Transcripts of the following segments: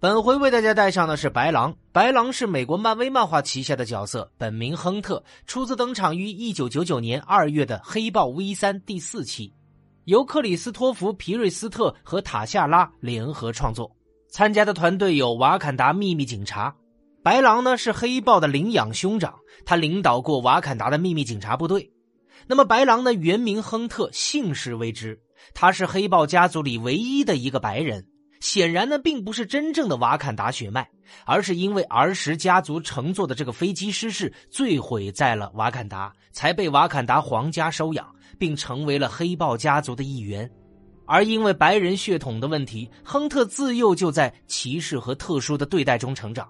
本回为大家带上的是白狼。白狼是美国漫威漫画旗下的角色，本名亨特，初次登场于一九九九年二月的《黑豹 V 三》第四期，由克里斯托弗·皮瑞斯特和塔夏拉联合创作。参加的团队有瓦坎达秘密警察。白狼呢是黑豹的领养兄长，他领导过瓦坎达的秘密警察部队。那么白狼呢原名亨特，姓氏未知，他是黑豹家族里唯一的一个白人。显然呢，并不是真正的瓦坎达血脉，而是因为儿时家族乘坐的这个飞机失事，坠毁在了瓦坎达，才被瓦坎达皇家收养，并成为了黑豹家族的一员。而因为白人血统的问题，亨特自幼就在歧视和特殊的对待中成长。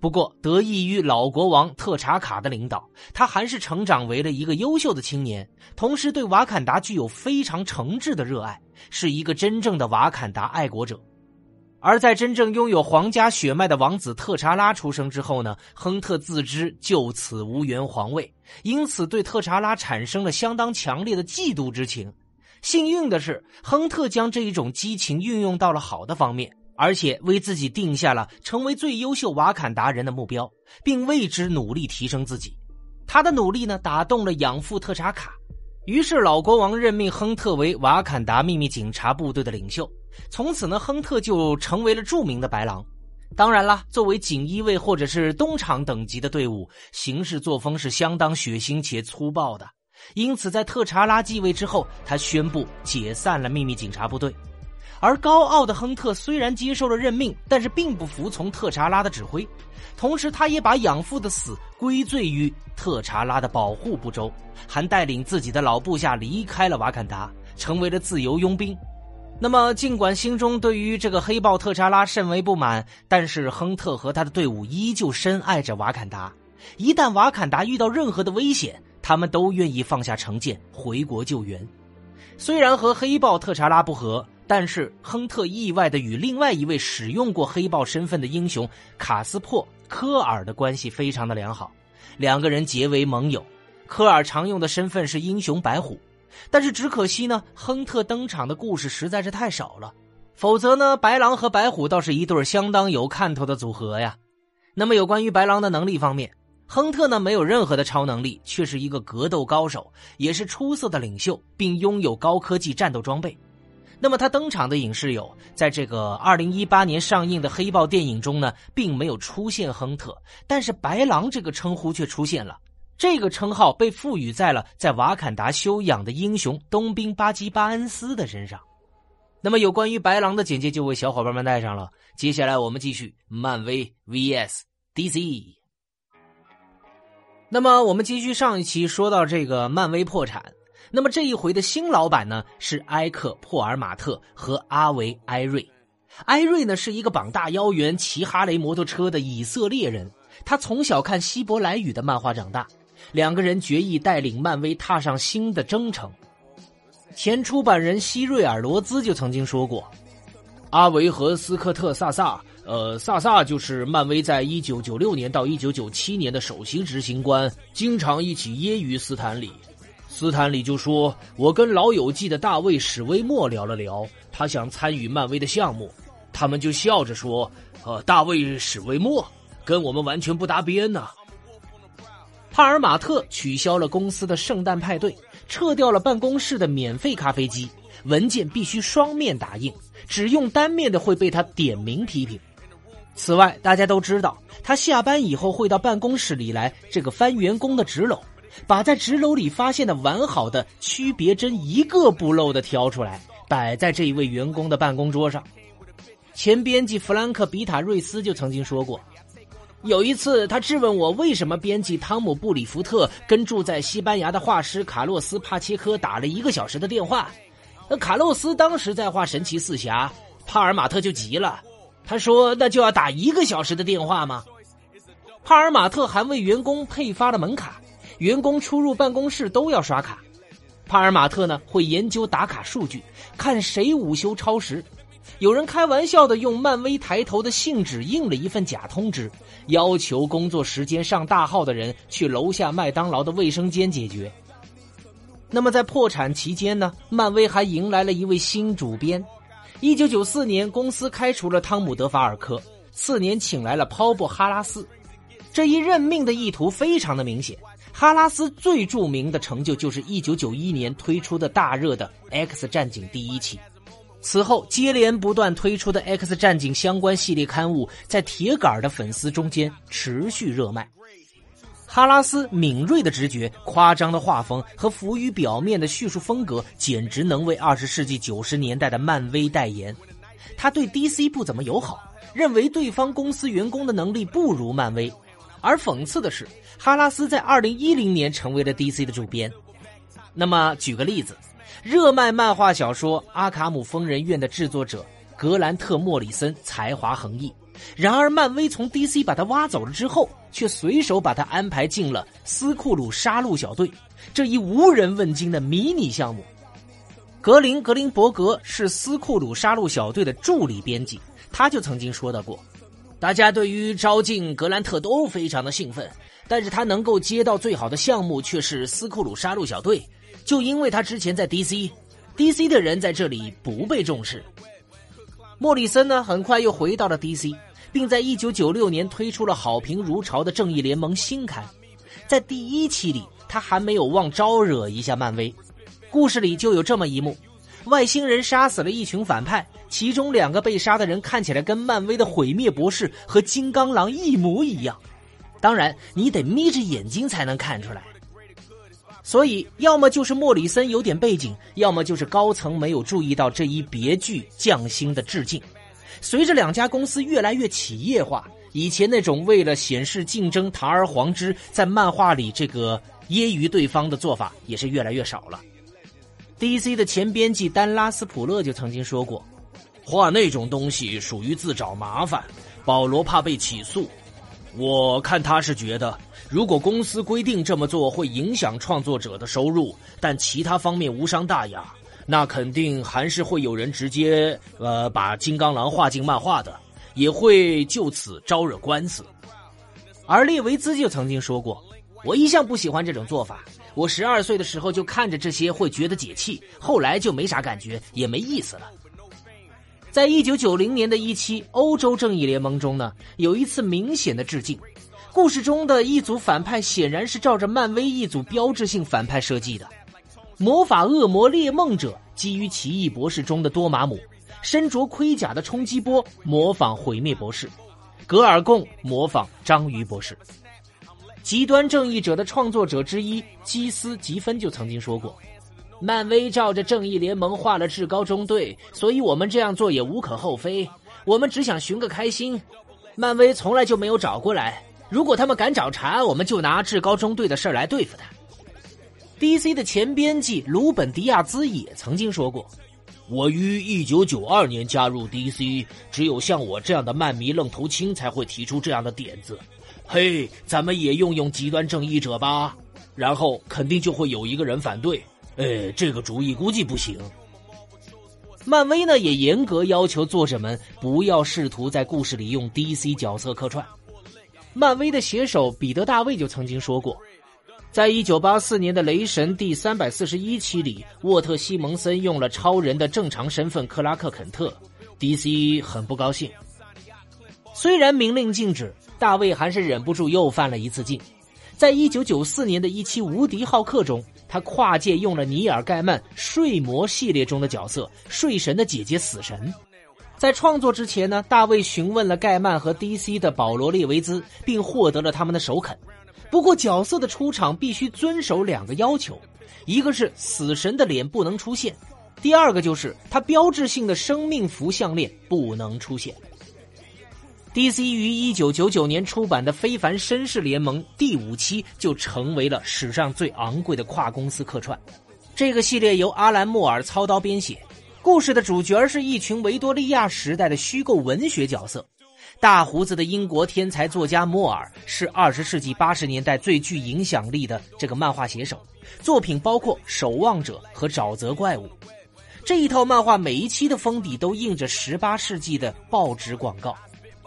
不过，得益于老国王特查卡的领导，他还是成长为了一个优秀的青年，同时对瓦坎达具有非常诚挚的热爱，是一个真正的瓦坎达爱国者。而在真正拥有皇家血脉的王子特查拉出生之后呢，亨特自知就此无缘皇位，因此对特查拉产生了相当强烈的嫉妒之情。幸运的是，亨特将这一种激情运用到了好的方面，而且为自己定下了成为最优秀瓦坎达人的目标，并为之努力提升自己。他的努力呢，打动了养父特查卡，于是老国王任命亨特为瓦坎达秘密警察部队的领袖。从此呢，亨特就成为了著名的白狼。当然啦，作为锦衣卫或者是东厂等级的队伍，行事作风是相当血腥且粗暴的。因此，在特查拉继位之后，他宣布解散了秘密警察部队。而高傲的亨特虽然接受了任命，但是并不服从特查拉的指挥。同时，他也把养父的死归罪于特查拉的保护不周，还带领自己的老部下离开了瓦坎达，成为了自由佣兵。那么，尽管心中对于这个黑豹特查拉甚为不满，但是亨特和他的队伍依旧深爱着瓦坎达。一旦瓦坎达遇到任何的危险，他们都愿意放下成见回国救援。虽然和黑豹特查拉不和，但是亨特意外的与另外一位使用过黑豹身份的英雄卡斯珀科尔的关系非常的良好，两个人结为盟友。科尔常用的身份是英雄白虎。但是只可惜呢，亨特登场的故事实在是太少了，否则呢，白狼和白虎倒是一对相当有看头的组合呀。那么有关于白狼的能力方面，亨特呢没有任何的超能力，却是一个格斗高手，也是出色的领袖，并拥有高科技战斗装备。那么他登场的影视有，在这个二零一八年上映的黑豹电影中呢，并没有出现亨特，但是白狼这个称呼却出现了。这个称号被赋予在了在瓦坎达休养的英雄冬兵巴基巴恩斯的身上。那么，有关于白狼的简介就为小伙伴们带上了。接下来，我们继续漫威 vs DC。那么，我们继续上一期说到这个漫威破产。那么这一回的新老板呢是埃克·珀尔马特和阿维·埃瑞。埃瑞呢是一个膀大腰圆、骑哈雷摩托车的以色列人，他从小看希伯来语的漫画长大。两个人决意带领漫威踏上新的征程。前出版人希瑞尔·罗兹就曾经说过：“阿维和斯科特·萨萨，呃，萨萨就是漫威在一九九六年到一九九七年的首席执行官，经常一起揶揄斯坦李。斯坦李就说：‘我跟老友记的大卫·史威默聊了聊，他想参与漫威的项目。’他们就笑着说：‘呃，大卫·史威默跟我们完全不搭边呢。’”帕尔马特取消了公司的圣诞派对，撤掉了办公室的免费咖啡机，文件必须双面打印，只用单面的会被他点名批评。此外，大家都知道，他下班以后会到办公室里来这个翻员工的纸篓，把在纸篓里发现的完好的区别针一个不漏的挑出来，摆在这一位员工的办公桌上。前编辑弗兰克·比塔瑞斯就曾经说过。有一次，他质问我为什么编辑汤姆·布里福特跟住在西班牙的画师卡洛斯·帕切科打了一个小时的电话。那卡洛斯当时在画《神奇四侠》，帕尔马特就急了，他说：“那就要打一个小时的电话吗？”帕尔马特还为员工配发了门卡，员工出入办公室都要刷卡。帕尔马特呢会研究打卡数据，看谁午休超时。有人开玩笑的用漫威抬头的信纸印了一份假通知，要求工作时间上大号的人去楼下麦当劳的卫生间解决。那么在破产期间呢？漫威还迎来了一位新主编。一九九四年，公司开除了汤姆·德法尔科，次年请来了鲍勃·哈拉斯。这一任命的意图非常的明显。哈拉斯最著名的成就就是1991年推出的大热的《X 战警》第一期。此后接连不断推出的《X 战警》相关系列刊物，在铁杆的粉丝中间持续热卖。哈拉斯敏锐的直觉、夸张的画风和浮于表面的叙述风格，简直能为二十世纪九十年代的漫威代言。他对 DC 不怎么友好，认为对方公司员工的能力不如漫威。而讽刺的是，哈拉斯在二零一零年成为了 DC 的主编。那么，举个例子，热卖漫画小说《阿卡姆疯人院》的制作者格兰特·莫里森才华横溢。然而，漫威从 DC 把他挖走了之后，却随手把他安排进了斯库鲁杀戮小队这一无人问津的迷你项目。格林·格林伯格是斯库鲁杀戮小队的助理编辑，他就曾经说到过：“大家对于招进格兰特都非常的兴奋，但是他能够接到最好的项目却是斯库鲁杀戮小队，就因为他之前在 DC，DC 的人在这里不被重视。”莫里森呢，很快又回到了 DC。并在一九九六年推出了好评如潮的《正义联盟》新刊，在第一期里，他还没有忘招惹一下漫威。故事里就有这么一幕：外星人杀死了一群反派，其中两个被杀的人看起来跟漫威的毁灭博士和金刚狼一模一样。当然，你得眯着眼睛才能看出来。所以，要么就是莫里森有点背景，要么就是高层没有注意到这一别具匠心的致敬。随着两家公司越来越企业化，以前那种为了显示竞争堂而皇之在漫画里这个揶揄对方的做法也是越来越少了。DC 的前编辑丹拉斯普勒就曾经说过：“画那种东西属于自找麻烦。”保罗怕被起诉，我看他是觉得，如果公司规定这么做会影响创作者的收入，但其他方面无伤大雅。那肯定还是会有人直接呃把金刚狼画进漫画的，也会就此招惹官司。而列维兹就曾经说过：“我一向不喜欢这种做法。我十二岁的时候就看着这些会觉得解气，后来就没啥感觉，也没意思了。”在一九九零年的一期《欧洲正义联盟》中呢，有一次明显的致敬。故事中的一组反派显然是照着漫威一组标志性反派设计的。魔法恶魔猎梦者基于奇异博士中的多玛姆，身着盔甲的冲击波模仿毁灭博士，格尔贡模仿章鱼博士。极端正义者的创作者之一基斯吉芬就曾经说过：“漫威照着正义联盟画了至高中队，所以我们这样做也无可厚非。我们只想寻个开心。漫威从来就没有找过来，如果他们敢找茬，我们就拿至高中队的事来对付他。” DC 的前编辑鲁本迪亚兹也曾经说过：“我于一九九二年加入 DC，只有像我这样的漫迷愣头青才会提出这样的点子。嘿，咱们也用用极端正义者吧，然后肯定就会有一个人反对。呃，这个主意估计不行。”漫威呢也严格要求作者们不要试图在故事里用 DC 角色客串。漫威的写手彼得大卫就曾经说过。在一九八四年的《雷神》第三百四十一期里，沃特·西蒙森用了超人的正常身份克拉克·肯特，DC 很不高兴。虽然明令禁止，大卫还是忍不住又犯了一次禁。在一九九四年的一期《无敌浩克》中，他跨界用了尼尔·盖曼《睡魔》系列中的角色睡神的姐姐死神。在创作之前呢，大卫询问了盖曼和 DC 的保罗·列维兹，并获得了他们的首肯。不过，角色的出场必须遵守两个要求，一个是死神的脸不能出现，第二个就是他标志性的生命符项链不能出现。DC 于一九九九年出版的《非凡绅士联盟》第五期就成为了史上最昂贵的跨公司客串。这个系列由阿兰·莫尔操刀编写，故事的主角是一群维多利亚时代的虚构文学角色。大胡子的英国天才作家莫尔是二十世纪八十年代最具影响力的这个漫画写手，作品包括《守望者》和《沼泽怪物》。这一套漫画每一期的封底都印着十八世纪的报纸广告。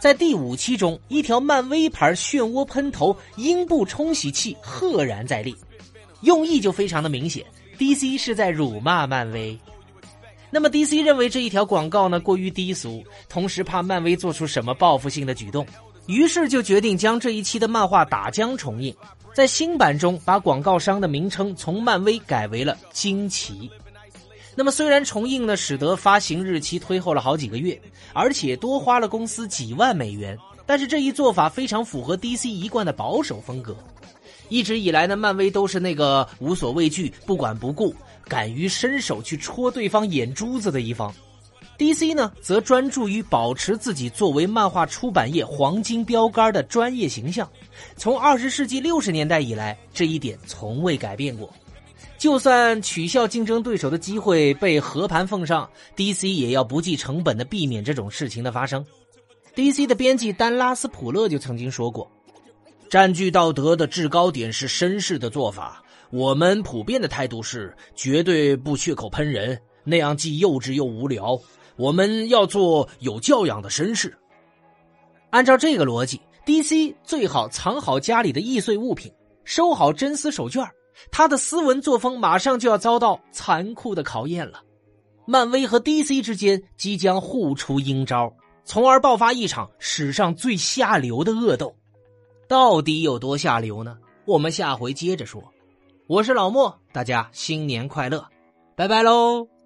在第五期中，一条漫威牌漩涡喷头阴部冲洗器赫然在立，用意就非常的明显，DC 是在辱骂漫威。那么 DC 认为这一条广告呢过于低俗，同时怕漫威做出什么报复性的举动，于是就决定将这一期的漫画打浆重印，在新版中把广告商的名称从漫威改为了惊奇。那么虽然重映呢使得发行日期推后了好几个月，而且多花了公司几万美元，但是这一做法非常符合 DC 一贯的保守风格。一直以来呢，漫威都是那个无所畏惧、不管不顾。敢于伸手去戳对方眼珠子的一方，DC 呢则专注于保持自己作为漫画出版业黄金标杆的专业形象。从二十世纪六十年代以来，这一点从未改变过。就算取笑竞争对手的机会被和盘奉上，DC 也要不计成本的避免这种事情的发生。DC 的编辑丹拉斯普勒就曾经说过：“占据道德的制高点是绅士的做法。”我们普遍的态度是绝对不血口喷人，那样既幼稚又无聊。我们要做有教养的绅士。按照这个逻辑，DC 最好藏好家里的易碎物品，收好真丝手绢他的斯文作风马上就要遭到残酷的考验了。漫威和 DC 之间即将互出阴招，从而爆发一场史上最下流的恶斗。到底有多下流呢？我们下回接着说。我是老莫，大家新年快乐，拜拜喽。